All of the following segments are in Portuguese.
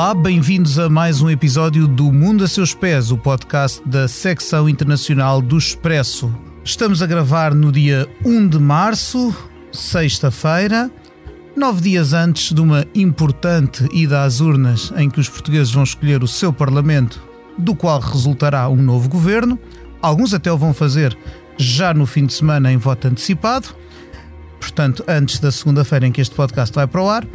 Olá, bem-vindos a mais um episódio do Mundo a Seus Pés, o podcast da secção internacional do Expresso. Estamos a gravar no dia 1 de março, sexta-feira, nove dias antes de uma importante ida às urnas em que os portugueses vão escolher o seu Parlamento, do qual resultará um novo governo. Alguns até o vão fazer já no fim de semana em voto antecipado, portanto, antes da segunda-feira em que este podcast vai para o ar.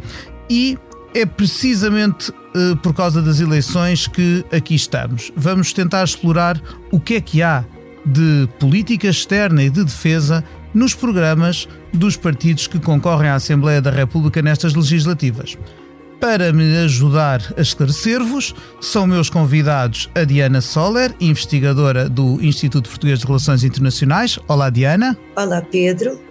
E é precisamente uh, por causa das eleições que aqui estamos. Vamos tentar explorar o que é que há de política externa e de defesa nos programas dos partidos que concorrem à Assembleia da República nestas legislativas. Para me ajudar a esclarecer-vos, são meus convidados a Diana Soller, investigadora do Instituto Português de Relações Internacionais. Olá, Diana. Olá, Pedro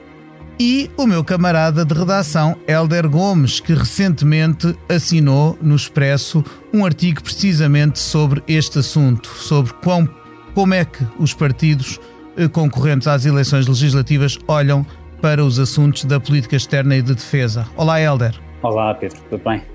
e o meu camarada de redação, Helder Gomes, que recentemente assinou no Expresso um artigo precisamente sobre este assunto, sobre quão, como é que os partidos eh, concorrentes às eleições legislativas olham para os assuntos da política externa e de defesa. Olá, Helder. Olá, Pedro, tudo bem?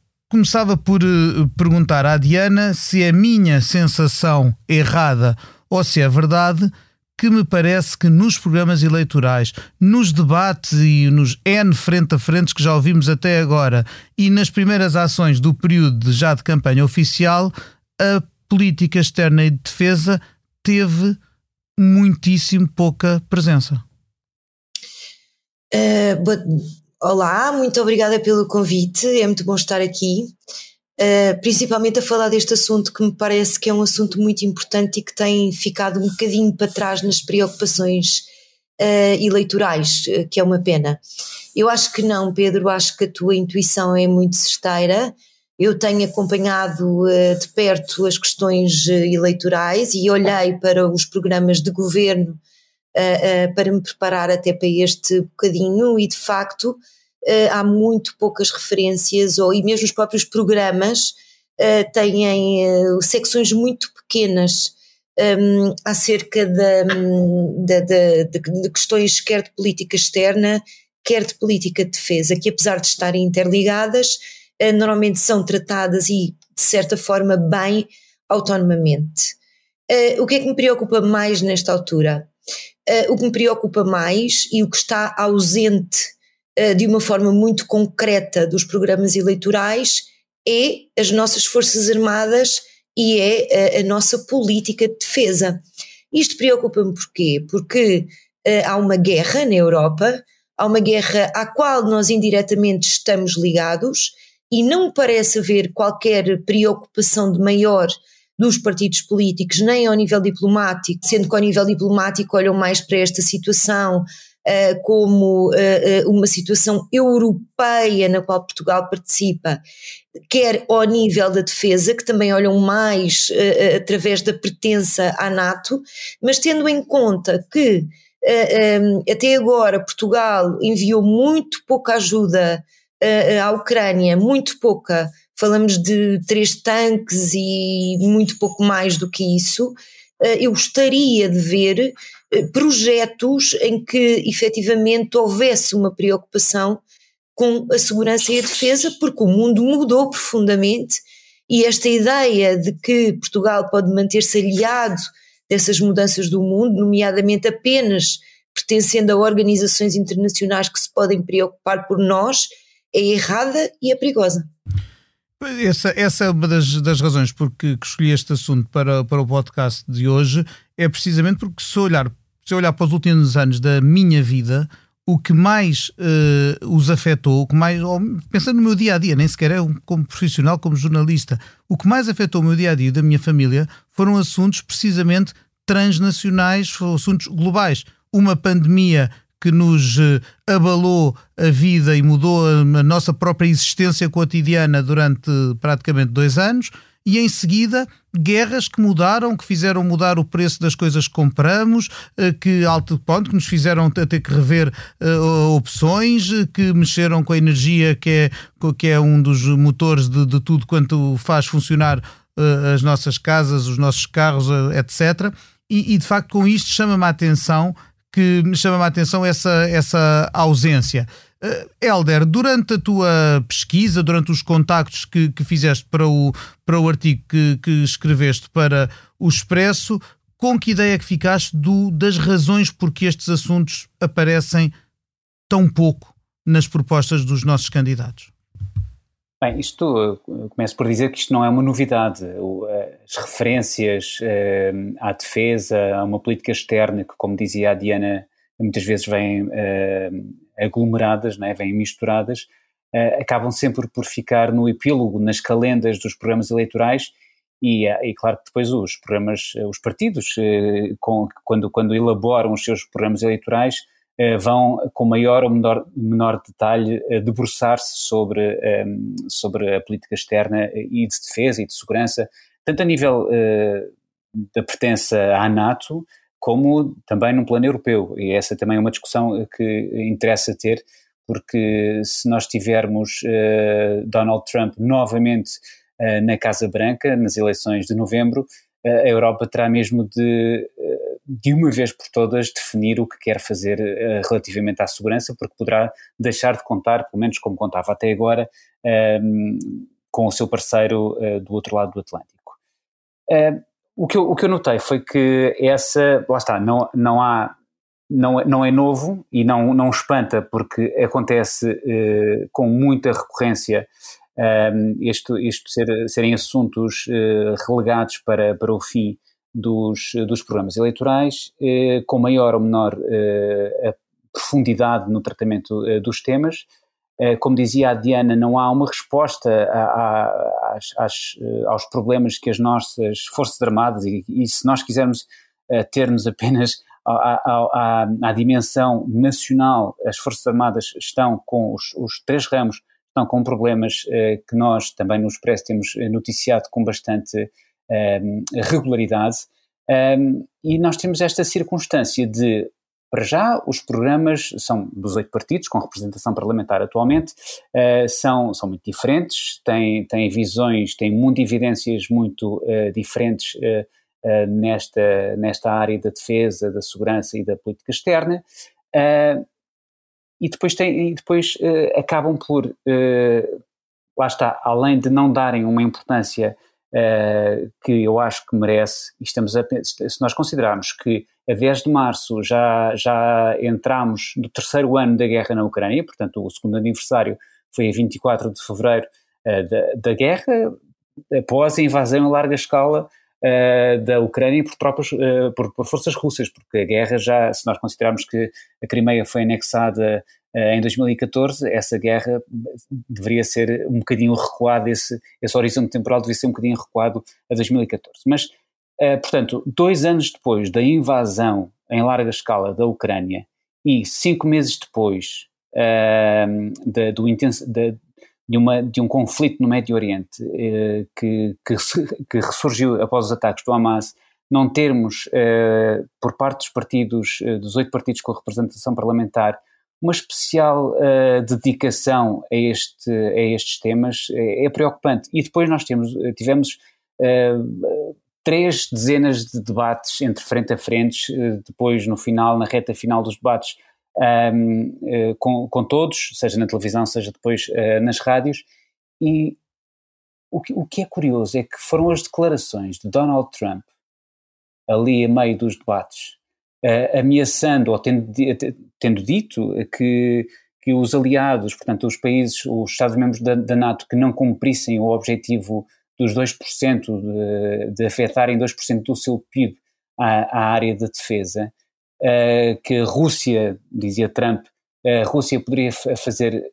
começava por uh, perguntar à Diana se é minha sensação errada ou se é verdade que me parece que nos programas eleitorais, nos debates e nos N frente a frente que já ouvimos até agora e nas primeiras ações do período de, já de campanha oficial, a política externa e de defesa teve muitíssimo pouca presença. Uh, Olá, muito obrigada pelo convite, é muito bom estar aqui, uh, principalmente a falar deste assunto que me parece que é um assunto muito importante e que tem ficado um bocadinho para trás nas preocupações uh, eleitorais, uh, que é uma pena. Eu acho que não, Pedro, acho que a tua intuição é muito cesteira. Eu tenho acompanhado de perto as questões eleitorais e olhei para os programas de governo uh, uh, para me preparar até para este bocadinho e de facto uh, há muito poucas referências ou e mesmo os próprios programas têm secções muito pequenas um, acerca de, de, de, questões quer de política externa, quer de política de defesa, que apesar de estarem interligadas, normalmente são tratadas e, de certa forma, bem autonomamente. Uh, o que é que me preocupa mais nesta altura? Uh, o que me preocupa mais e o que está ausente uh, de uma forma muito concreta dos programas eleitorais é as nossas Forças Armadas e é uh, a nossa política de defesa. Isto preocupa-me porquê? Porque há uma guerra na Europa, há uma guerra à qual nós indiretamente estamos ligados e não parece haver qualquer preocupação de maior dos partidos políticos, nem ao nível diplomático, sendo que ao nível diplomático olham mais para esta situação uh, como uh, uma situação europeia na qual Portugal participa, quer ao nível da defesa, que também olham mais uh, através da pertença à NATO, mas tendo em conta que um, até agora Portugal enviou muito pouca ajuda à Ucrânia, muito pouca falamos de três tanques e muito pouco mais do que isso. Eh, eu gostaria de ver eh, projetos em que efetivamente houvesse uma preocupação com a segurança e a defesa, porque o mundo mudou profundamente e esta ideia de que Portugal pode manter-se aliado dessas mudanças do mundo, nomeadamente apenas pertencendo a organizações internacionais que se podem preocupar por nós, é errada e é perigosa. Essa, essa é uma das, das razões porque que escolhi este assunto para, para o podcast de hoje, é precisamente porque se olhar, se olhar para os últimos anos da minha vida, o que mais uh, os afetou, o que mais, pensando no meu dia a dia, nem sequer é um, como profissional, como jornalista, o que mais afetou o meu dia a dia da minha família foram assuntos precisamente transnacionais, foram assuntos globais. Uma pandemia que nos eh, abalou a vida e mudou a nossa própria existência cotidiana durante praticamente dois anos, e em seguida guerras que mudaram, que fizeram mudar o preço das coisas que compramos, eh, que alto ponto que nos fizeram ter que rever uh, opções, que mexeram com a energia que é, que é um dos motores de, de tudo quanto faz funcionar uh, as nossas casas, os nossos carros, uh, etc. E, e, de facto com isto chama-me a atenção que me chama a atenção essa, essa ausência. Uh, Helder, durante a tua pesquisa, durante os contactos que, que fizeste para o, para o artigo que, que escreveste para o Expresso, com que ideia que ficaste do, das razões por que estes assuntos aparecem tão pouco nas propostas dos nossos candidatos? Bem, isto, começo por dizer que isto não é uma novidade. As referências eh, à defesa, a uma política externa que, como dizia a Diana, muitas vezes vêm eh, aglomeradas, né, vêm misturadas, eh, acabam sempre por ficar no epílogo, nas calendas dos programas eleitorais e, e claro que depois os programas, os partidos, quando, quando elaboram os seus programas eleitorais, eh, vão com maior ou menor, menor detalhe eh, debruçar-se sobre, eh, sobre a política externa e de defesa e de segurança, tanto a nível da pertença à NATO, como também no plano europeu. E essa também é uma discussão que interessa ter, porque se nós tivermos Donald Trump novamente na Casa Branca, nas eleições de novembro, a Europa terá mesmo de de uma vez por todas definir o que quer fazer uh, relativamente à segurança, porque poderá deixar de contar, pelo menos como contava até agora, um, com o seu parceiro uh, do outro lado do Atlântico. Uh, o, que eu, o que eu notei foi que essa, lá está, não, não há não, é, não é novo e não, não espanta porque acontece com muita recorrência isto, isto ser, serem assuntos uh, relegados para, para o fim dos, dos programas eleitorais, eh, com maior ou menor eh, profundidade no tratamento eh, dos temas. Eh, como dizia a Diana, não há uma resposta a, a, às, eh, aos problemas que as nossas Forças Armadas, e, e se nós quisermos eh, termos apenas à, dimensão nacional, as Forças Armadas estão com os, os três ramos, estão com problemas que nós também no Expresso temos noticiado com bastante um, regularidade. Um, e nós temos esta circunstância de, para já, os programas são dos oito partidos, com representação parlamentar atualmente, uh, são, são muito diferentes, têm, têm visões, têm mundo evidências muito uh, diferentes uh, nesta, nesta área da defesa, da segurança e da política externa. E depois, tem, e depois acabam por, lá está, além de não darem uma importância uh, que eu acho que merece, estamos a, se nós considerarmos que a 10 de março já, já entramos no terceiro ano da guerra na Ucrânia, portanto o segundo aniversário foi a 24 de fevereiro uh, da, da guerra, após a invasão em larga escala uh, da Ucrânia por tropas, uh, por, por, forças russas, porque a guerra já, se nós considerarmos que a Crimeia foi anexada eh, em 2014, essa guerra deveria ser um bocadinho recuado, esse, esse horizonte temporal devia ser um bocadinho recuado a 2014. Mas, uh, portanto, dois anos depois da invasão em larga escala da Ucrânia e cinco meses depois uh, de, do intenso, de, de, uma, de um conflito no Médio Oriente uh, que, que, que, ressurgiu após os ataques do Hamas, não termos, por parte dos partidos, dos oito partidos com representação parlamentar, uma especial uh, dedicação a, este, a estes temas é, é, preocupante. E depois nós temos, eh, tivemos uh, três dezenas de debates entre frente a frente, depois no final, na reta final dos debates, um, ehm, com, com, todos, seja na televisão, seja depois nas rádios, e o que, o que é curioso é que foram as declarações de Donald Trump ali a meio dos debates uh, ameaçando ou tendo, tendo dito que, que os aliados, portanto, os países, os Estados-membros da, da, NATO que não cumprissem o objetivo dos 2%, de, de afetarem 2% do seu PIB à, à área da defesa, uh, que a Rússia, dizia Trump, a Rússia poderia fazer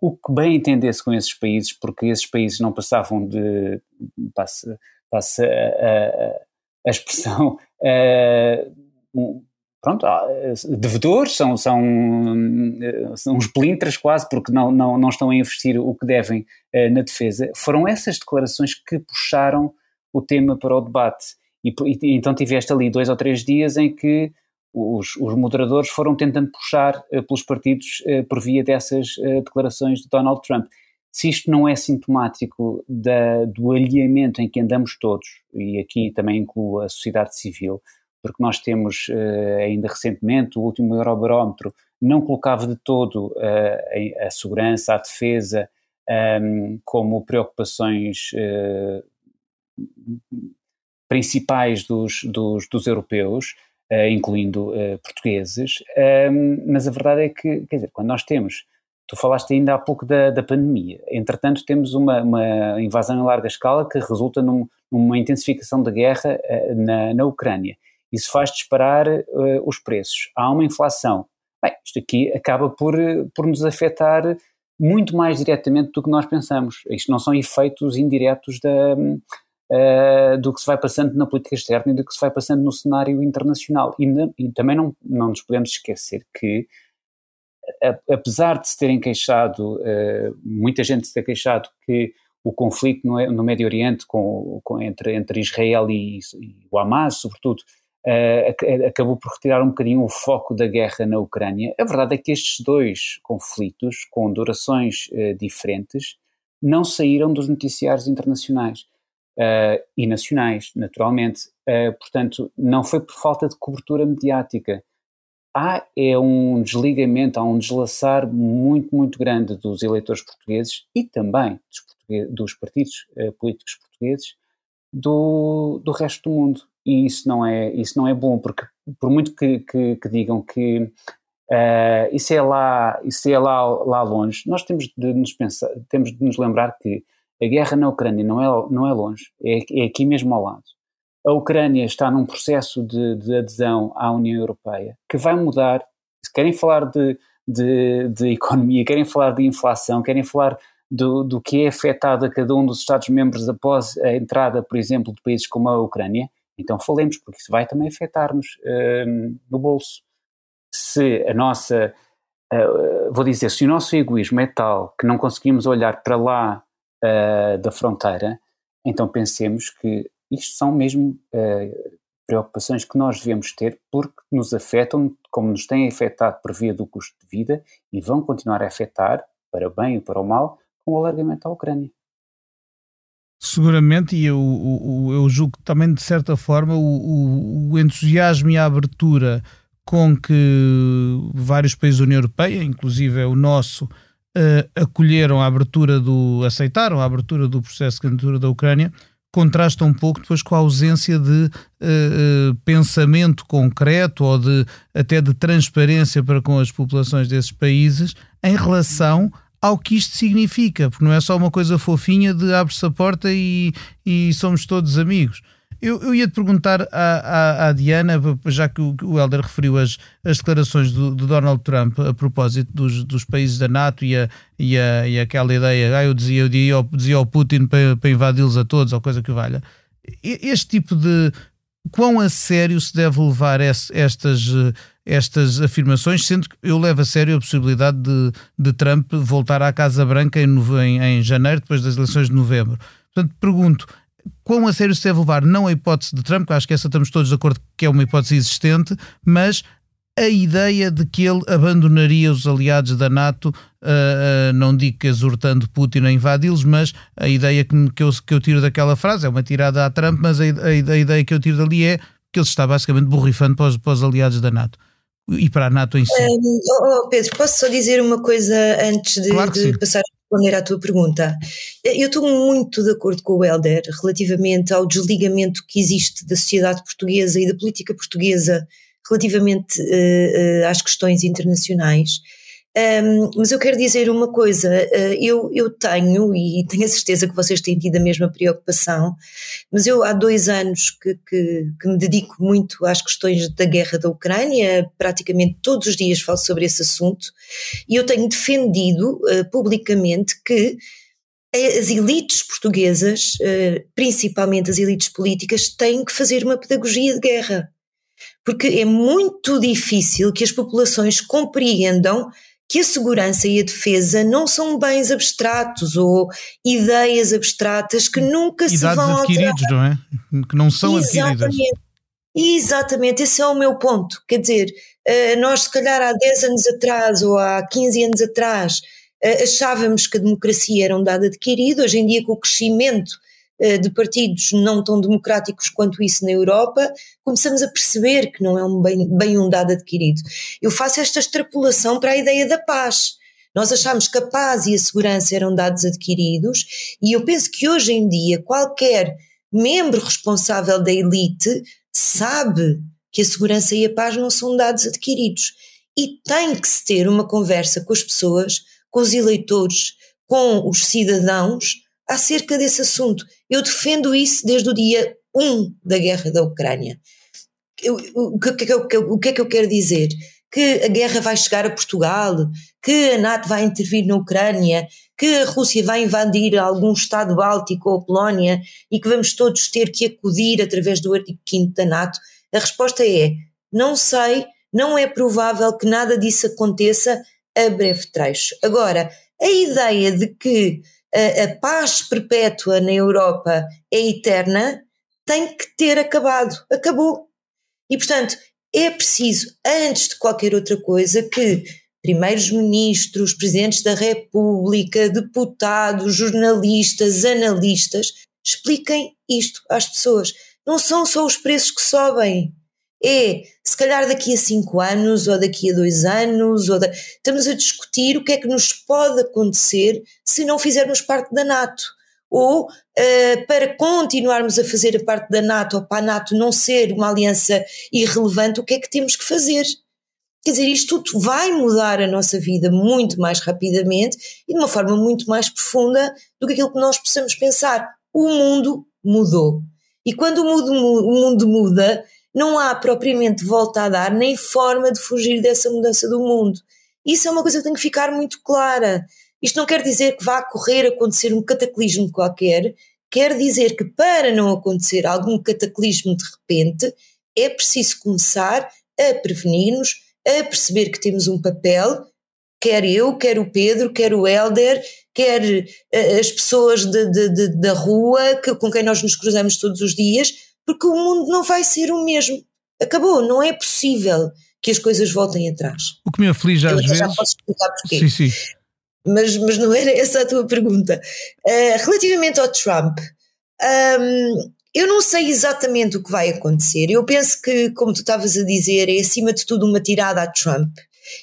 o que bem entendesse com esses países, porque esses países não passavam de, passa, passa a, a, expressão, uh, pronto, devedores, são, são, são uns plintras quase, porque não, não, não estão a investir o que devem na defesa. Foram essas declarações que puxaram o tema para o debate. E, e, então tiveste ali dois ou três dias em que os, os moderadores foram tentando puxar uh, pelos partidos uh, por via dessas uh, declarações de Donald Trump. Se isto não é sintomático da, do alinhamento em que andamos todos, e aqui também incluo a sociedade civil, porque nós temos ainda recentemente o último Eurobarómetro não colocava de todo a, a segurança, a defesa um, ehm, como preocupações principais dos, dos, dos europeus, uh, incluindo uh, portugueses, mas a verdade é que, quer dizer, quando nós temos, tu falaste ainda há pouco da, da pandemia, entretanto temos uma, uma, invasão em larga escala que resulta num, numa intensificação da guerra uh, na, na Ucrânia. Isso faz disparar os preços. Há uma inflação. Bem, isto aqui acaba por, por nos afetar muito mais diretamente do que nós pensamos. Isto não são efeitos indiretos da, uh, do que se vai passando na política externa e do que se vai passando no cenário internacional. E, e também não, não nos podemos esquecer que, a, apesar de se terem queixado, uh, muita gente se ter queixado que o conflito no, no Médio Oriente com, com, entre, entre Israel e, e o Hamas, sobretudo, Uh, acabou por retirar um bocadinho o foco da guerra na Ucrânia. A verdade é que estes dois conflitos, com durações uh, diferentes, não saíram dos noticiários internacionais uh, e nacionais, naturalmente. Uh, portanto, não foi por falta de cobertura mediática. Há é um desligamento, há um deslaçar muito, muito grande dos eleitores portugueses e também dos, portugueses, dos partidos uh, políticos portugueses do, do resto do mundo. E isso não é, isso não é bom, porque por muito que, que, que digam que Uh, isso é lá, isso é lá, lá longe. Nós temos de nos pensar, temos de nos lembrar que a guerra na Ucrânia não é, não é longe, é, é aqui mesmo ao lado. A Ucrânia está num processo de, de adesão à União Europeia que vai mudar. Se querem falar de, de, de economia, querem falar de inflação, querem falar do, do que é afetado a cada um dos Estados-membros após a entrada, por exemplo, de países como a Ucrânia, então falemos, porque isso vai também afetar-nos uh, no bolso. Se a nossa, uh, vou dizer, se o nosso egoísmo é tal que não conseguimos olhar para lá uh, da fronteira, então pensemos que isto são mesmo uh, preocupações que nós devemos ter porque nos afetam, como nos têm afetado por via do custo de vida e vão continuar a afetar, para bem e para o mal, com o alargamento à Ucrânia. Seguramente, e eu, eu, julgo também de certa forma o, o, entusiasmo e a abertura com que vários países da União Europeia, inclusive o nosso, uh, acolheram a abertura do. aceitaram a abertura do processo de candidatura da Ucrânia, contrasta um pouco depois com a ausência de uh, pensamento concreto ou de até de transparência para com as populações desses países em relação ao que isto significa, porque não é só uma coisa fofinha de abre-se a porta e, e somos todos amigos. Eu, eu ia te perguntar à, à, à, Diana, já que o, Helder referiu as, as declarações do, do, Donald Trump a propósito dos, dos países da NATO e, a, e, a, e aquela ideia, ah, eu dizia, eu dizia, ao, dizia ao Putin para, para invadi-los a todos, ou coisa que valha. Este tipo de. Quão a sério se deve levar estas, estas afirmações, sendo que eu levo a sério a possibilidade de, de Trump voltar à Casa Branca em, em, em janeiro, depois das eleições de novembro. Portanto, pergunto, quão a sério se deve levar, não a hipótese de Trump, que acho que essa estamos todos de acordo que é uma hipótese existente, mas a ideia de que ele abandonaria os aliados da NATO, uh, uh, não digo que exortando Putin a invadi-los, mas a ideia que, que, eu, que eu tiro daquela frase é uma tirada a Trump, mas a, a, a ideia que eu tiro dali é que ele está basicamente borrifando para os, para os aliados da NATO e para a NATO em si. Um, oh, Pedro, posso só dizer uma coisa antes de, claro de passar responder à tua pergunta. Eu estou muito de acordo com o Helder relativamente ao desligamento que existe da sociedade portuguesa e da política portuguesa relativamente uh, uh, às questões internacionais. Um, mas eu quero dizer uma coisa, uh, eu, eu tenho, e tenho a certeza que vocês têm tido a mesma preocupação, mas eu há dois anos que, que, que, me dedico muito às questões da guerra da Ucrânia, praticamente todos os dias falo sobre esse assunto, e eu tenho defendido uh, publicamente que as elites portuguesas, uh, principalmente as elites políticas, têm que fazer uma pedagogia de guerra Porque é muito difícil que as populações compreendam que a segurança e a defesa não são bens abstratos ou ideias abstratas que nunca e se dados vão adquiridos, alterar. não é? Que não são adquiridas. Exatamente. Exatamente, esse é o meu ponto. Quer dizer, eh, nós se calhar há 10 anos atrás ou há 15 anos atrás eh, achávamos que a democracia era um dado adquirido, hoje em dia com o crescimento de partidos não tão democráticos quanto isso na Europa, começamos a perceber que não é um bem, bem um dado adquirido. Eu faço esta extrapolação para a ideia da paz. Nós achámos que a paz e a segurança eram dados adquiridos, e eu penso que hoje em dia qualquer membro responsável da elite sabe que a segurança e a paz não são dados adquiridos. E tem que se ter uma conversa com as pessoas, com os eleitores, com os cidadãos acerca desse assunto. Eu defendo isso desde o dia 1 da guerra da Ucrânia. Eu, o, que, que, o que é que eu quero dizer? Que a guerra vai chegar a Portugal, que a NATO vai intervir na Ucrânia, que a Rússia vai invadir algum Estado báltico ou a Polónia e que vamos todos ter que acudir através do artigo 5 da NATO? A resposta é: não sei, não é provável que nada disso aconteça a breve trecho. Agora, a ideia de que a, paz perpétua na Europa é eterna tem que ter acabado. Acabou. E, portanto, é preciso, antes de qualquer outra coisa, que primeiros ministros, presidentes da República, deputados, jornalistas, analistas expliquem isto às pessoas. Não são só os preços que sobem. É, se calhar daqui a cinco anos ou daqui a dois anos, ou da... estamos a discutir o que é que nos pode acontecer se não fizermos parte da NATO. Ou uh, para continuarmos a fazer a parte da NATO, ou para a NATO não ser uma aliança irrelevante, o que é que temos que fazer? Quer dizer, isto tudo vai mudar a nossa vida muito mais rapidamente e de uma forma muito mais profunda do que aquilo que nós possamos pensar. O mundo mudou. E quando o mundo, o mundo muda, não há propriamente volta a dar, nem forma de fugir dessa mudança do mundo. Isso é uma coisa que tem que ficar muito clara. Isto não quer dizer que vá correr acontecer um cataclismo qualquer, quer dizer que para não acontecer algum cataclismo de repente, é preciso começar a prevenir-nos, a perceber que temos um papel, quer eu, quer o Pedro, quer o Helder, quer uh, as pessoas de, de, de, da rua que, com quem nós nos cruzamos todos os dias, porque o mundo não vai ser o mesmo. Acabou, não é possível que as coisas voltem atrás. O que me aflige às eu vezes. Já posso explicar porquê. Sim, sim. Mas, mas não era essa a tua pergunta. Uh, relativamente ao Trump, um, eu não sei exatamente o que vai acontecer. Eu penso que, como tu estavas a dizer, é acima de tudo uma tirada a Trump.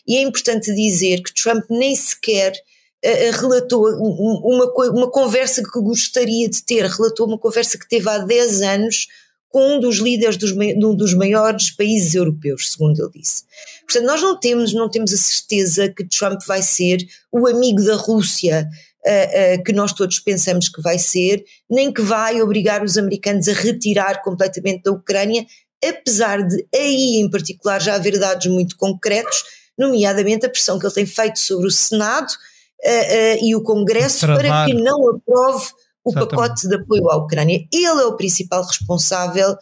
E é importante dizer que Trump nem sequer uh, relatou uma, uma conversa que gostaria de ter, relatou uma conversa que teve há 10 anos com um dos líderes dos, de um dos maiores países europeus, segundo ele disse. Portanto, nós não temos, não temos a certeza que Trump vai ser o amigo da Rússia uh, uh, que nós todos pensamos que vai ser, nem que vai obrigar os americanos a retirar completamente da Ucrânia, apesar de aí em particular já haver dados muito concretos, nomeadamente a pressão que ele tem feito sobre o Senado uh, e o Congresso para que não aprove o Exatamente. pacote de apoio à Ucrânia. Ele é o principal responsável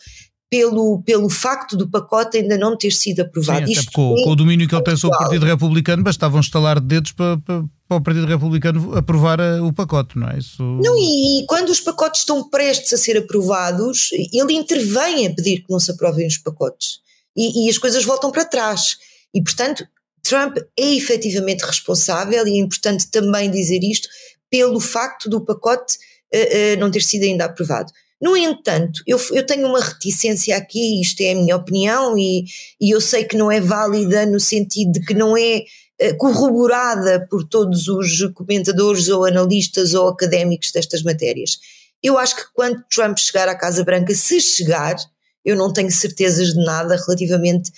pelo, pelo facto do pacote ainda não ter sido aprovado. Sim, Isto com, com, o domínio que ele tem sobre o Partido Republicano, bastava um estalar de dedos para, para, para, o Partido Republicano aprovar eh, o pacote, não é? Isso... Não, e, e quando os pacotes estão prestes a ser aprovados, ele intervém a pedir que não se aprovem os pacotes. E, e as coisas voltam para trás. E, portanto, Trump é efetivamente responsável, e é importante também dizer isto, pelo facto do pacote uh, não ter sido ainda aprovado. No entanto, eu, eu, tenho uma reticência aqui, isto é a minha opinião, e, e eu sei que não é válida no sentido de que não é uh, corroborada por todos os comentadores ou analistas ou académicos destas matérias. Eu acho que quando Trump chegar à Casa Branca, se chegar, eu não tenho certezas de nada relativamente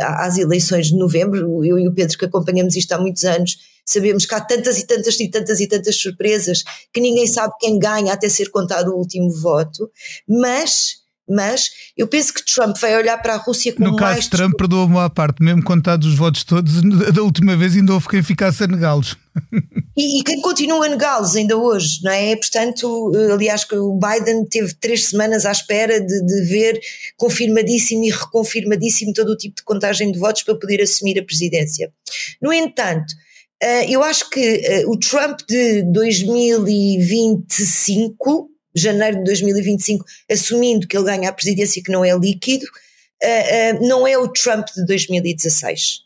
às eleições de novembro. Eu e o Pedro, que acompanhamos isto há muitos anos, sabemos que há tantas e tantas e tantas e tantas surpresas que ninguém sabe quem ganha até ser contado o último voto, mas Mas eu penso que Trump vai olhar para a Rússia como No caso mais. Trump, perdoa-me à parte, mesmo contados os votos todos, da última vez ainda houve quem ficasse a negá-los. E, e quem continua a negá-los ainda hoje, não é? Portanto, eh, aliás, que o Biden teve três semanas à espera de, de ver confirmadíssimo e reconfirmadíssimo todo o tipo de contagem de votos para poder assumir a presidência. No entanto, eu acho que eh, o Trump de 2025, janeiro de 2025, assumindo que ele ganha a presidência que não é líquido, não é o Trump de 2016.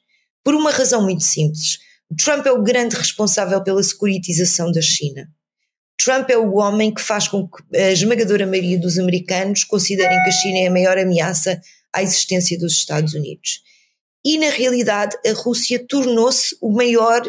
Por uma razão muito simples. Trump é o grande responsável pela securitização da China. Trump é o homem que faz com que a esmagadora maioria dos americanos considerem que a China é a maior ameaça à existência dos Estados Unidos. E, na realidade, a Rússia tornou-se o maior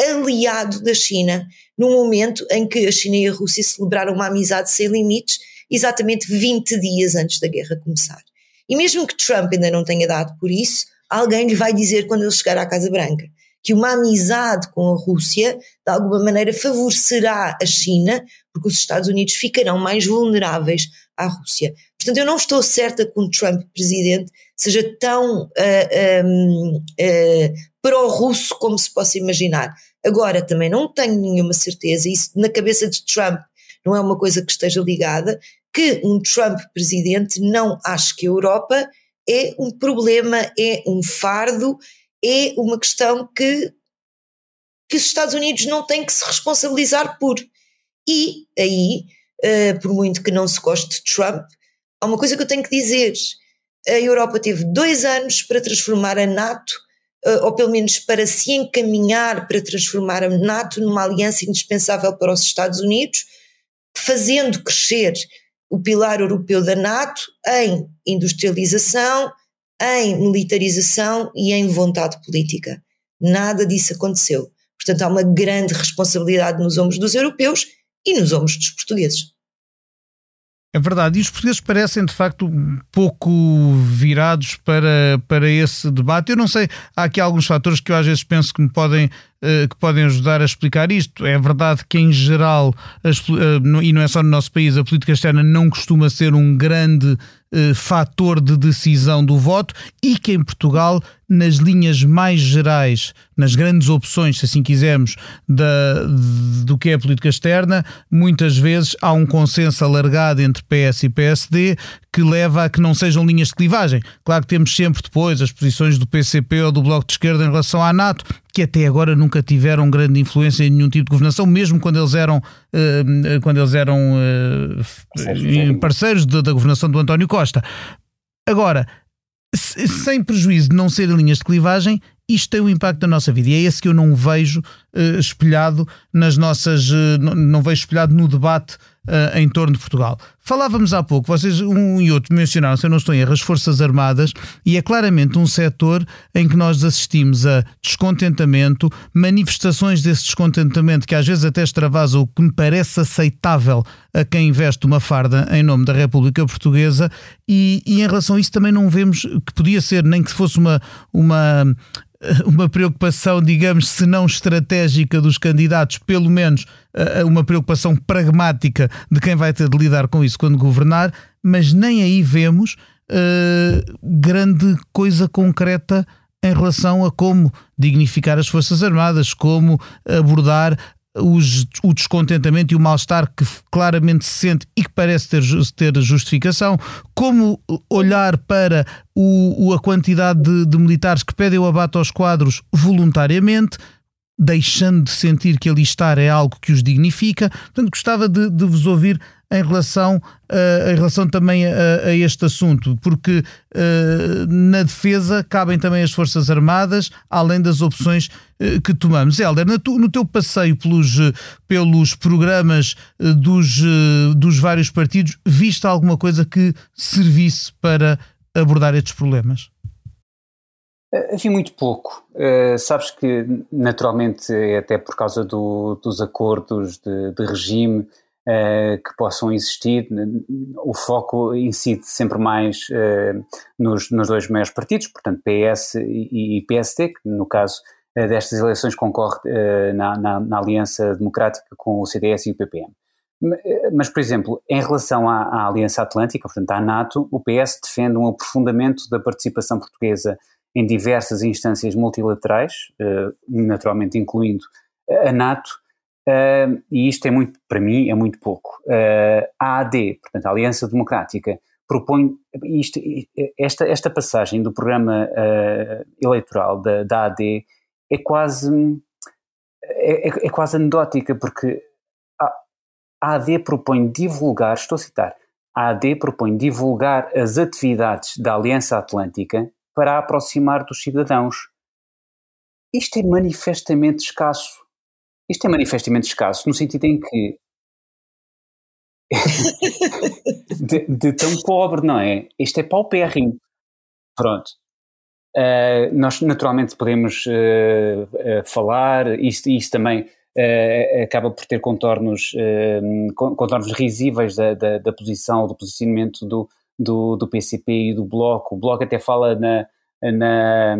aliado da China, no momento em que a China e a Rússia celebraram uma amizade sem limites, exatamente 20 dias antes da guerra começar. E mesmo que Trump ainda não tenha dado por isso, alguém lhe vai dizer quando ele chegar à Casa Branca que uma amizade com a Rússia, de alguma maneira, favorecerá a China, porque os Estados Unidos ficarão mais vulneráveis à Rússia. Portanto, eu não estou certa que um Trump presidente seja tão uh, um, uh, pró-russo como se possa imaginar. Agora, também não tenho nenhuma certeza, isso na cabeça de Trump não é uma coisa que esteja ligada, que um Trump presidente não ache que a Europa é um problema, é um fardo, é uma questão que, que os Estados Unidos não têm que se responsabilizar por. E aí, uh, por muito que não se goste de Trump, há uma coisa que eu tenho que dizer. A Europa teve dois anos para transformar a NATO, uh, ou pelo menos para se encaminhar para transformar a NATO numa aliança indispensável para os Estados Unidos, fazendo crescer o pilar europeu da NATO em industrialização, em militarização e em vontade política. Nada disso aconteceu. Portanto, há uma grande responsabilidade nos ombros dos europeus e nos ombros dos portugueses. É verdade, e os portugueses parecem de facto pouco virados para, para esse debate. Eu não sei, há aqui alguns fatores que eu às vezes penso que me podem, uh, que podem ajudar a explicar isto. É verdade que, em geral, as, uh, e não é só no nosso país, a política externa não costuma ser um grande uh, fator de decisão do voto e que em Portugal, nas linhas mais gerais, nas grandes opções, se assim quisermos, da, do que é a política externa, muitas vezes há um consenso alargado entre PS e PSD que leva a que não sejam linhas de clivagem. Claro que temos sempre depois as posições do PCP ou do Bloco de Esquerda em relação à NATO, que até agora nunca tiveram grande influência em nenhum tipo de governação, mesmo quando eles eram, uh, quando eles eram uh, parceiros da, da governação do António Costa. Agora, sem prejuízo de não serem linhas de clivagem, isto tem um impacto na nossa vida. E é esse que eu não vejo uh, espelhado nas nossas, uh, não, não vejo espelhado no debate uh, em torno de Portugal. Falávamos há pouco, vocês um e outro mencionaram, se eu não estou em erro, as Forças Armadas, e é claramente um setor em que nós assistimos a descontentamento, manifestações desse descontentamento que às vezes até extravasa o que me parece aceitável a quem investe uma farda em nome da República Portuguesa, e, e em relação a isso também não vemos que podia ser, nem que fosse uma, uma uma preocupação, digamos, se não estratégica dos candidatos, pelo menos eh, uma preocupação pragmática de quem vai ter de lidar com isso quando governar, mas nem aí vemos uh, grande coisa concreta em relação a como dignificar as Forças Armadas, como abordar os, o descontentamento e o mal-estar que claramente se sente e que parece ter, ter justificação, como olhar para o, a quantidade de, de militares que pedem o abate aos quadros voluntariamente, deixando de sentir que ali estar é algo que os dignifica. Portanto, gostava de, de vos ouvir em relação, uh, em relação também a, a este assunto, porque uh, na defesa cabem também as Forças Armadas, além das opções uh, que tomamos. Helder, tu, no teu passeio pelos, pelos programas dos, dos vários partidos, viste alguma coisa que servisse para abordar estes problemas? Enfim, muito pouco. Uh, sabes que, naturalmente, é até por causa do, dos acordos de, de regime uh, que possam existir, o foco incide sempre mais uh, nos, nos, dois maiores partidos, portanto, PS e, e PSD, que no caso destas eleições concorre na, na, na, Aliança Democrática com o CDS e o PPM. Mas, por exemplo, em relação à, à, Aliança Atlântica, portanto à NATO, o PS defende um aprofundamento da participação portuguesa em diversas instâncias multilaterais, eh, naturalmente incluindo a NATO, e isto é muito, para mim, é muito pouco. Eh, a AD, portanto a Aliança Democrática, propõe isto, esta, esta passagem do programa eleitoral da, da AD é quase é, é, é quase anedótica, porque a AD propõe divulgar, estou a citar, a AD propõe divulgar as atividades da Aliança Atlântica para a aproximar dos cidadãos. Isto é manifestamente escasso. Isto é manifestamente escasso, no sentido em que. de, de, tão pobre, não é? Isto é paupérrimo. Pronto. Uh, nós naturalmente podemos uh, uh, falar, isso, isso também acaba por ter contornos, contornos risíveis da, da, da posição, do posicionamento do, do, do PCP e do Bloco. O Bloco até fala na, na,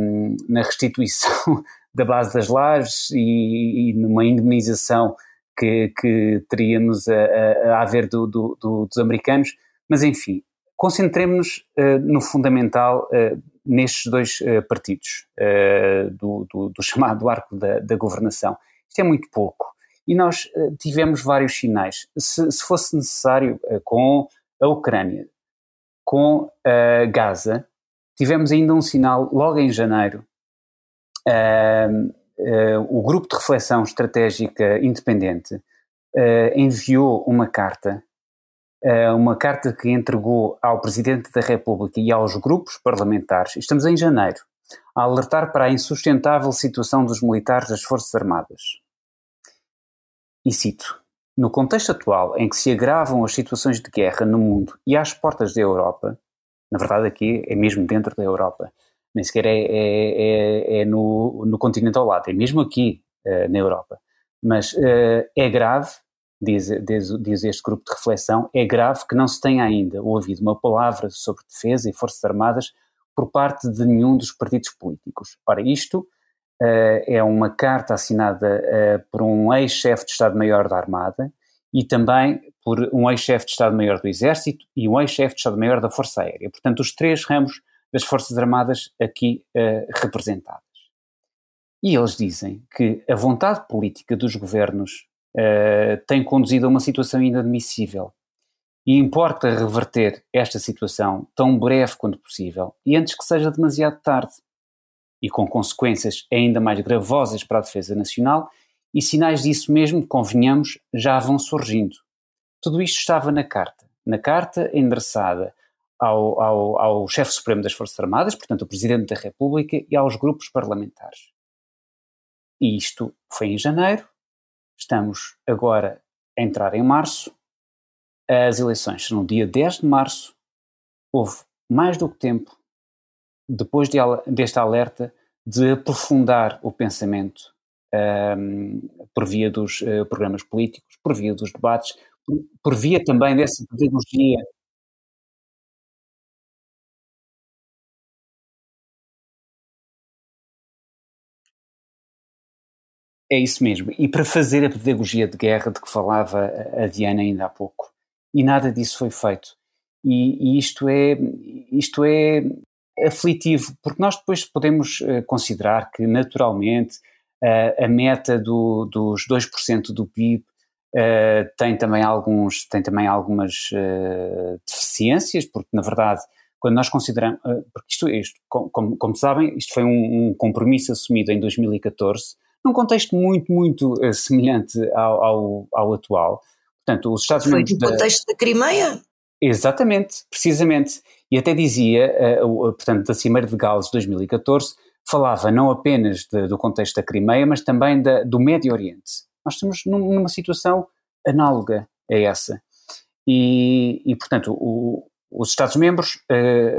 na restituição da base das lajes e, e numa indemnização que, que teríamos a, a, a haver do, do, do, dos americanos, mas enfim, concentremos-nos uh, no fundamental uh, nestes dois uh, partidos do, do, do, chamado arco da, da, governação. Isto é muito pouco. E nós tivemos vários sinais. Se, se fosse necessário, com a Ucrânia, com Gaza, tivemos ainda um sinal logo em janeiro. Uh, o Grupo de Reflexão Estratégica Independente enviou uma carta, uma carta que entregou ao Presidente da República e aos grupos parlamentares, estamos em janeiro, a alertar para a insustentável situação dos militares das Forças Armadas. E cito: no contexto atual, em que se agravam as situações de guerra no mundo e às portas da Europa, na verdade aqui é mesmo dentro da Europa, nem sequer é, é, é, é no, no continente ao lado, é mesmo aqui uh, na Europa. Mas uh, é grave, diz, diz, diz, este grupo de reflexão, é grave que não se tenha ainda ouvido uma palavra sobre defesa e forças armadas por parte de nenhum dos partidos políticos. Ora, isto uh, é uma carta assinada por um ex-chefe de Estado-Maior da Armada e também por um ex-chefe de Estado-Maior do Exército e um ex-chefe de Estado-Maior da Força Aérea. Portanto, os três ramos das Forças Armadas aqui uh, representadas. E eles dizem que a vontade política dos governos tem conduzido a uma situação inadmissível e importa reverter esta situação tão breve quanto possível e antes que seja demasiado tarde e com consequências ainda mais gravosas para a defesa nacional, e sinais disso mesmo, convenhamos, já vão surgindo. Tudo isto estava na carta. Na carta endereçada ao, ao, ao chefe supremo das Forças Armadas, portanto, o Presidente da República, e aos grupos parlamentares. E isto foi em janeiro, estamos agora a entrar em março, as eleições no dia 10 de março, houve mais do que tempo depois de, deste alerta, de aprofundar o pensamento um, por via dos uh, programas políticos, por via dos debates, por, por via também dessa pedagogia É isso mesmo. E para fazer a pedagogia de guerra de que falava a Diana ainda há pouco. E nada disso foi feito. E, e isto é, isto é aflitivo, porque nós depois podemos uh, considerar que, naturalmente, uh, a meta do, dos 2% do PIB uh, eh, tem, também alguns, tem também algumas deficiências, porque, na verdade, quando nós consideramos, porque isto, isto como, como, sabem, isto foi um, um, compromisso assumido em 2014, num contexto muito, muito semelhante ao, ao, ao, atual. Portanto, os Estados-Membros... Foi no contexto da, da Crimeia? Exatamente, precisamente. E até dizia, uh, portanto, da Cimeira de Gales de 2014, falava não apenas de, do contexto da Crimeia, mas também da, do Médio Oriente. Nós estamos num, numa situação análoga a essa. E, e portanto, o, os Estados-membros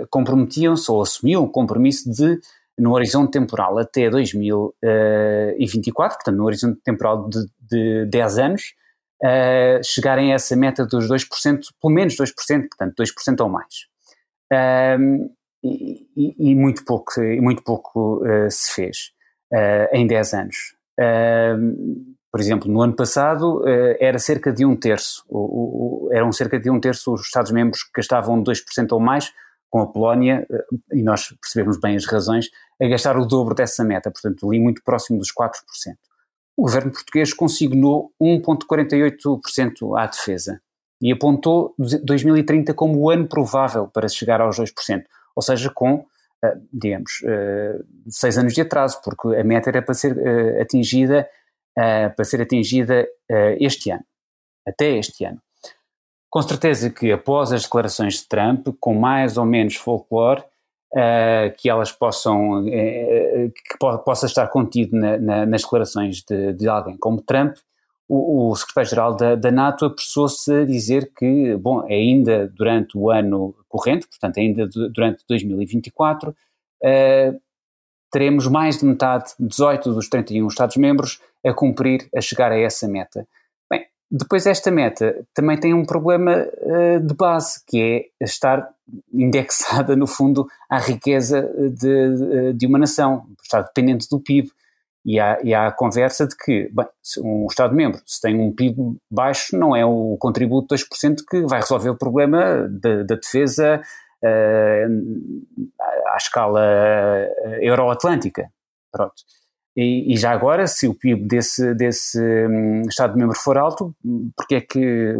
comprometiam-se ou assumiam o compromisso de, no horizonte temporal até 2024, portanto, no horizonte temporal de, de 10 anos, uh, chegarem a essa meta dos 2%, pelo menos 2%, portanto 2% ou mais. Um, e, e, muito pouco, muito pouco uh, se fez uh, em 10 anos. Uh, por exemplo, no ano passado era cerca de um terço, o, o, eram cerca de um terço os Estados-membros que gastavam 2% ou mais, com a Polónia, e nós percebemos bem as razões, a gastar o dobro dessa meta, portanto ali muito próximo dos 4%. O governo português consignou 1,48% à defesa e apontou 2030 como o ano provável para chegar aos 2%, ou seja, com, eh, digamos, eh, seis anos de atraso, porque a meta era para ser eh, atingida, para ser atingida este ano, até este ano. Com certeza que após as declarações de Trump, com mais ou menos folclore, que elas possam, que possa estar contido na, na, nas declarações de, de alguém como Trump, o, o secretário-geral da, da, NATO apressou-se a dizer que, bom, ainda durante o ano corrente, portanto, ainda durante 2024, uh, teremos mais de metade, 18 dos 31 Estados-membros, a cumprir, a chegar a essa meta. Depois esta meta também tem um problema uh, de base, que é estar indexada, no fundo, à riqueza de, de uma nação, estar dependente do PIB. E há, e há a conversa de que, bem, um Estado-membro, se tem um PIB baixo, não é o contributo de 2% que vai resolver o problema da, defesa uh, à escala euroatlântica. Pronto. E, e, já agora, se o PIB desse, desse um, Estado-membro for alto, porque é que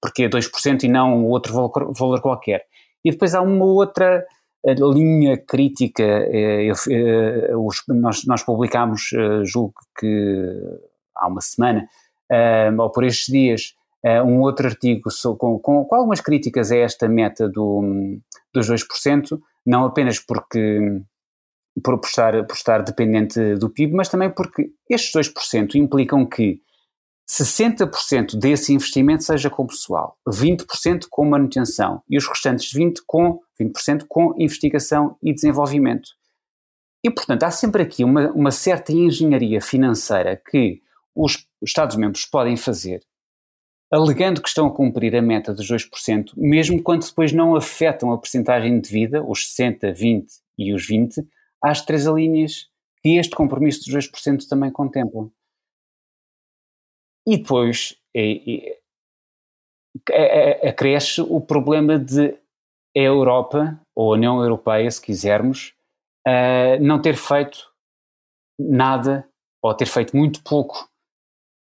porque é 2% e não outro valor, valor qualquer? E depois há uma outra a linha crítica, eh, eu, eh, nós, nós publicámos, eh, julgo que há uma semana, ou por estes dias, um outro artigo com, com, com, algumas críticas a esta meta do, dos 2%, não apenas porque por, por, estar, por estar dependente do PIB, mas também porque estes 2% implicam que 60% desse investimento seja com pessoal, 20% com manutenção e os restantes 20% com, 20 com investigação e desenvolvimento. E, portanto, há sempre aqui uma, uma certa engenharia financeira que os Estados-membros podem fazer, alegando que estão a cumprir a meta dos 2%, mesmo quando depois não afetam a percentagem de vida, os 60, 20 e os 20, às três linhas que este compromisso dos 2% também contempla. E depois é, é, acresce o problema de a Europa, ou a União Europeia, se quisermos, uh, não ter feito nada, ou ter feito muito pouco,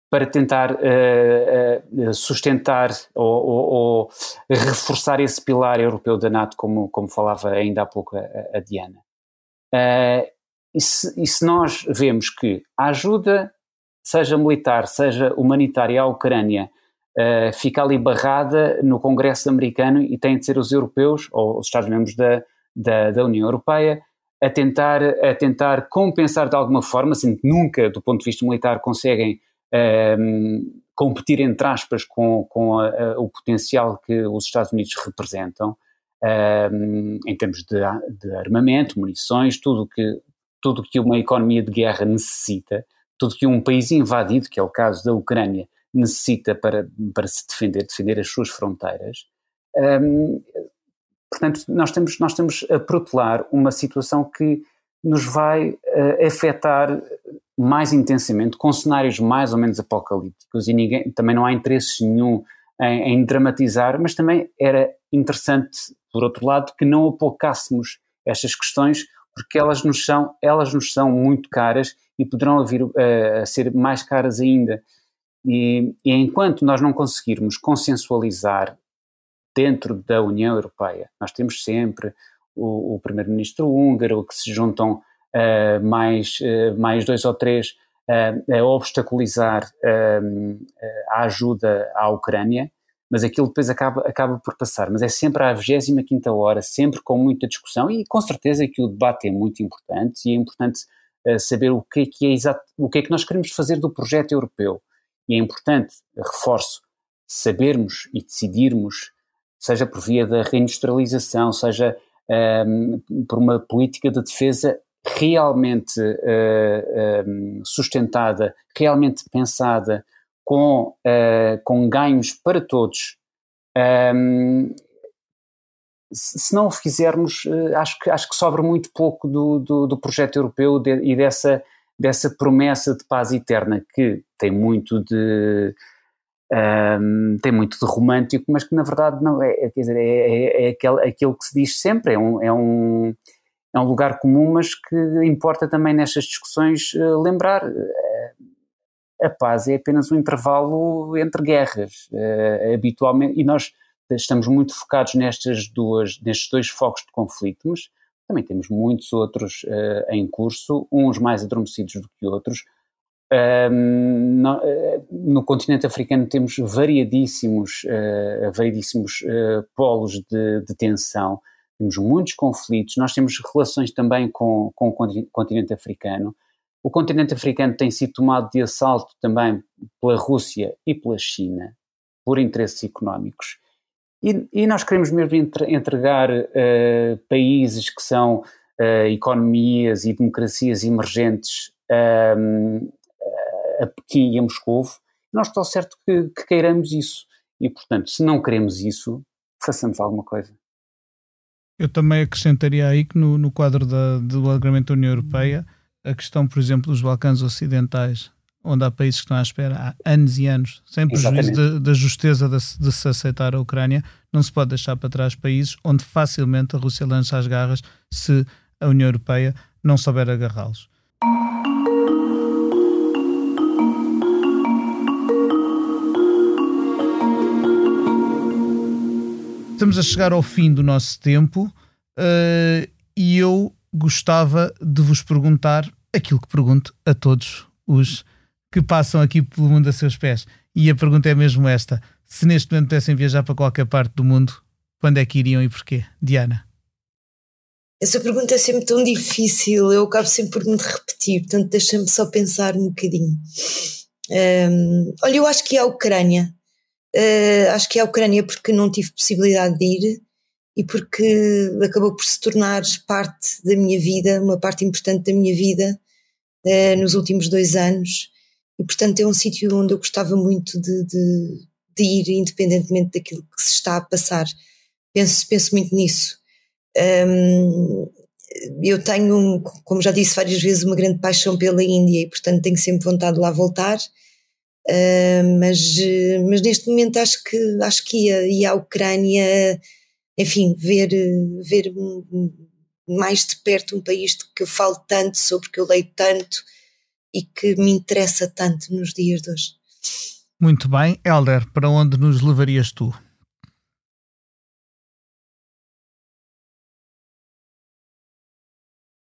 para tentar uh, uh, sustentar ou, ou, ou, reforçar esse pilar europeu da NATO, como, como falava ainda há pouco a, a Diana. E se, e se nós vemos que a ajuda seja militar, seja humanitária à Ucrânia, uh, fica ali barrada no Congresso americano e têm de ser os europeus ou os Estados-membros da, da, da, União Europeia a tentar, a tentar compensar de alguma forma, sendo que nunca, do ponto de vista militar, conseguem uh, competir, entre aspas, com, com a, a, o potencial que os Estados Unidos representam. Em termos de, de, armamento, munições, tudo que, tudo que uma economia de guerra necessita, tudo que um país invadido, que é o caso da Ucrânia, necessita para, para se defender, defender as suas fronteiras. Um, portanto, nós temos, nós temos a protelar uma situação que nos vai uh, afetar mais intensamente, com cenários mais ou menos apocalípticos, e ninguém, também não há interesse nenhum em, em dramatizar, mas também era interessante, por outro lado, que não apocássemos estas questões, porque elas nos são, elas nos são muito caras e poderão vir uh, a ser mais caras ainda. E, e, enquanto nós não conseguirmos consensualizar dentro da União Europeia, nós temos sempre o, o primeiro-ministro húngaro, que se juntam uh, mais, uh, mais dois ou três a obstaculizar a ajuda à Ucrânia, mas aquilo depois acaba, acaba por passar. Mas é sempre à 25 hora, sempre com muita discussão, e com certeza que o debate é muito importante, e é importante saber o que é que é exato, o que é que nós queremos fazer do projeto europeu. E é importante, reforço, sabermos e decidirmos, seja por via da reindustrialização, seja um, por uma política de defesa realmente uh, um, sustentada, realmente pensada, com, uh, com ganhos para todos, um, se não o fizermos, eh, acho que, acho que sobra muito pouco do, do, do projeto europeu de, e dessa, dessa promessa de paz eterna que tem muito de um, tem muito de romântico, mas que na verdade não é, é quer dizer, é, é, é aquele, aquilo que se diz sempre, é um, é um, é um lugar comum, mas que importa também nestas discussões uh, lembrar. Uh, a paz é apenas um intervalo entre guerras, uh, habitualmente, e nós estamos muito focados nestas duas, nestes dois focos de conflito, mas também temos muitos outros em curso, uns mais adormecidos do que outros, no, uh, no, continente africano temos variadíssimos, uh, variadíssimos uh, polos de, de, tensão, temos muitos conflitos, nós temos relações também com, com o continente africano. O continente africano tem sido tomado de assalto também pela Rússia e pela China, por interesses económicos. E, e nós queremos mesmo entregar países que são economias e democracias emergentes um, a Pequim e a Moscou, nós está certo que, que queiramos isso. E, portanto, se não queremos isso, façamos alguma coisa. Eu também acrescentaria aí que no, no quadro da, do alargamento da União Europeia, a questão, por exemplo, dos Balcãs Ocidentais, onde há países que estão à espera há anos e anos, sem prejuízo da justeza de, de, se aceitar a Ucrânia, não se pode deixar para trás países onde facilmente a Rússia lança as garras se a União Europeia não souber agarrá-los. estamos a chegar ao fim do nosso tempo uh, e eu gostava de vos perguntar aquilo que pergunto a todos os que passam aqui pelo mundo a seus pés. E a pergunta é mesmo esta: se neste momento pudessem viajar para qualquer parte do mundo, quando é que iriam e porquê? Diana. Essa pergunta é sempre tão difícil, eu acabo sempre por me repetir, portanto deixa-me só pensar um bocadinho. Um, olha, eu acho que é a Ucrânia. Uh, acho que é a Ucrânia porque não tive possibilidade de ir e porque acabou por se tornar parte da minha vida, uma parte importante da minha vida uh, nos últimos dois anos. E portanto é um sítio onde eu gostava muito de, de, de, ir, independentemente daquilo que se está a passar. Penso, penso muito nisso. Um, eu tenho, como já disse várias vezes, uma grande paixão pela Índia e portanto tenho sempre vontade de lá voltar. Uh, mas, mas neste momento acho que, acho que ia, ia à Ucrânia, enfim, ver, ver mais de perto um país de que eu falo tanto, sobre que eu leio tanto e que me interessa tanto nos dias de hoje. Muito bem. Helder, para onde nos levarias tu?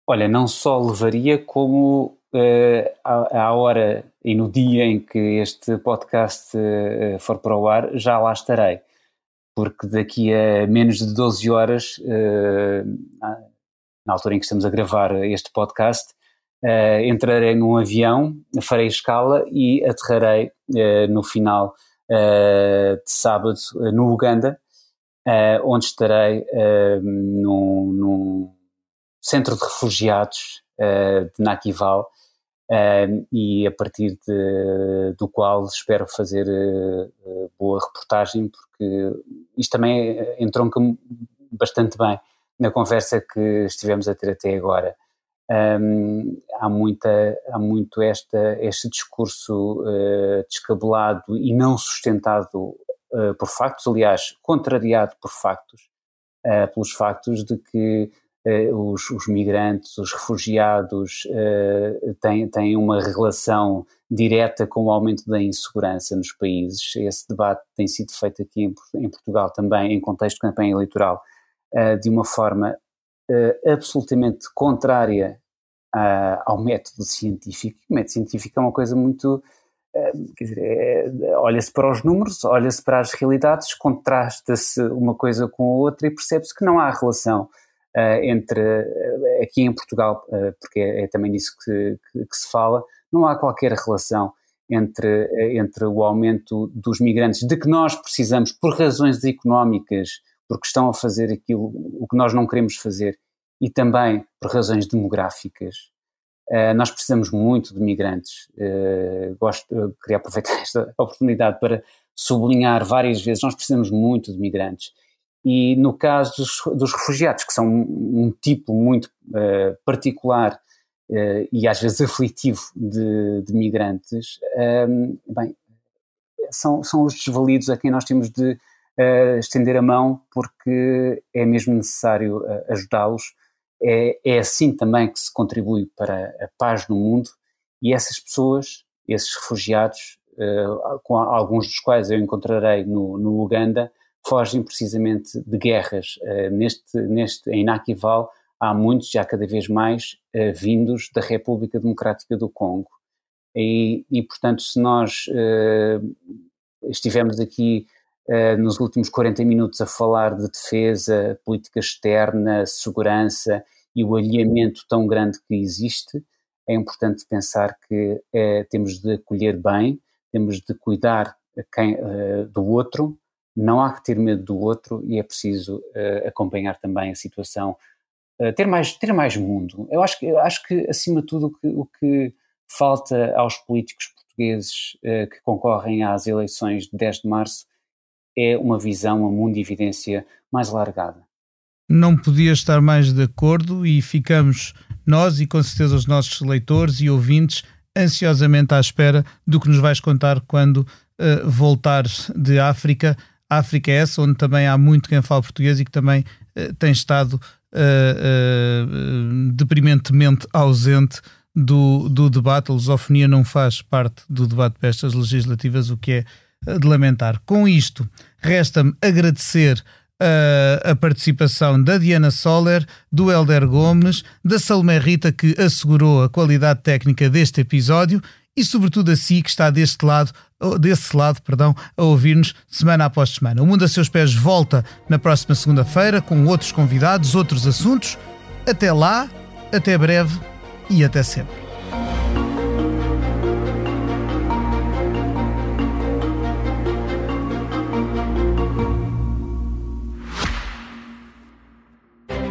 Olha, não só levaria, como uh, à, à, hora e no dia em que este podcast uh, for para o ar, já lá estarei. Porque daqui a menos de 12 horas, uh, na altura em que estamos a gravar este podcast, entrarei num avião, farei escala e aterrarei no final de sábado no Uganda, onde estarei num, num centro de refugiados de Nakival, e a partir de, do qual espero fazer uh, boa reportagem, porque isto também entronca bastante bem na conversa que estivemos a ter até agora. Um, há, muita, há muito esta, este discurso uh, descabelado e não sustentado uh, por factos, aliás, contrariado por factos, pelos factos de que eh, os, os, migrantes, os refugiados uh, têm, têm uma relação direta com o aumento da insegurança nos países. Esse debate tem sido feito aqui em, em Portugal também, em contexto de campanha eleitoral, uh, de uma forma absolutamente contrária ao método científico. O método científico é uma coisa muito. É, olha-se para os números, olha-se para as realidades, contrasta-se uma coisa com a outra e percebe-se que não há relação entre, uh, aqui em Portugal, uh, porque é, é, também disso que, que, que, se fala, não há qualquer relação entre, entre o aumento dos migrantes, de que nós precisamos por razões económicas, porque estão a fazer aquilo o que nós não queremos fazer, e também por razões demográficas. Uh, nós precisamos muito de migrantes. Uh, gosto, queria aproveitar esta oportunidade para sublinhar várias vezes: nós precisamos muito de migrantes. E no caso dos, dos refugiados, que são um, um tipo muito uh, particular uh, e às vezes aflitivo de, de migrantes, um, bem, são, são os desvalidos a quem nós temos de uh, estender a mão porque é mesmo necessário ajudá-los. É, é assim também que se contribui para a paz no mundo e essas pessoas, esses refugiados, com alguns dos quais eu encontrarei no, no Uganda, fogem precisamente de guerras. neste, neste, em Nakival há muitos, já cada vez mais, vindos da República Democrática do Congo. E, e portanto, se nós estivemos aqui nos últimos 40 minutos a falar de defesa, política externa, segurança e o alinhamento tão grande que existe, é importante pensar que temos de acolher bem, temos de cuidar quem, uh, do outro, não há que ter medo do outro e é preciso acompanhar também a situação, ter, mais, ter mais mundo. Eu acho que, eu acho que acima de tudo, o que, o que falta aos políticos portugueses que concorrem às eleições de 10 de março é uma visão, uma mundividência mais largada. Não podia estar mais de acordo e ficamos nós e com certeza os nossos leitores e ouvintes ansiosamente à espera do que nos vais contar quando uh, voltares de África. África é essa onde também há muito quem fala português e que também uh, tem estado uh, deprimentemente ausente do, do debate. A lusofonia não faz parte do debate para estas legislativas, o que é de lamentar. Com isto, resta-me agradecer uh, a participação da Diana Soler, do Helder Gomes, da Salomé Rita, que assegurou a qualidade técnica deste episódio, e sobretudo a si que está deste lado, desse lado, perdão, a ouvir-nos semana após semana. O Mundo a Seus Pés volta na próxima segunda-feira com outros convidados, outros assuntos. Até lá, até breve e até sempre.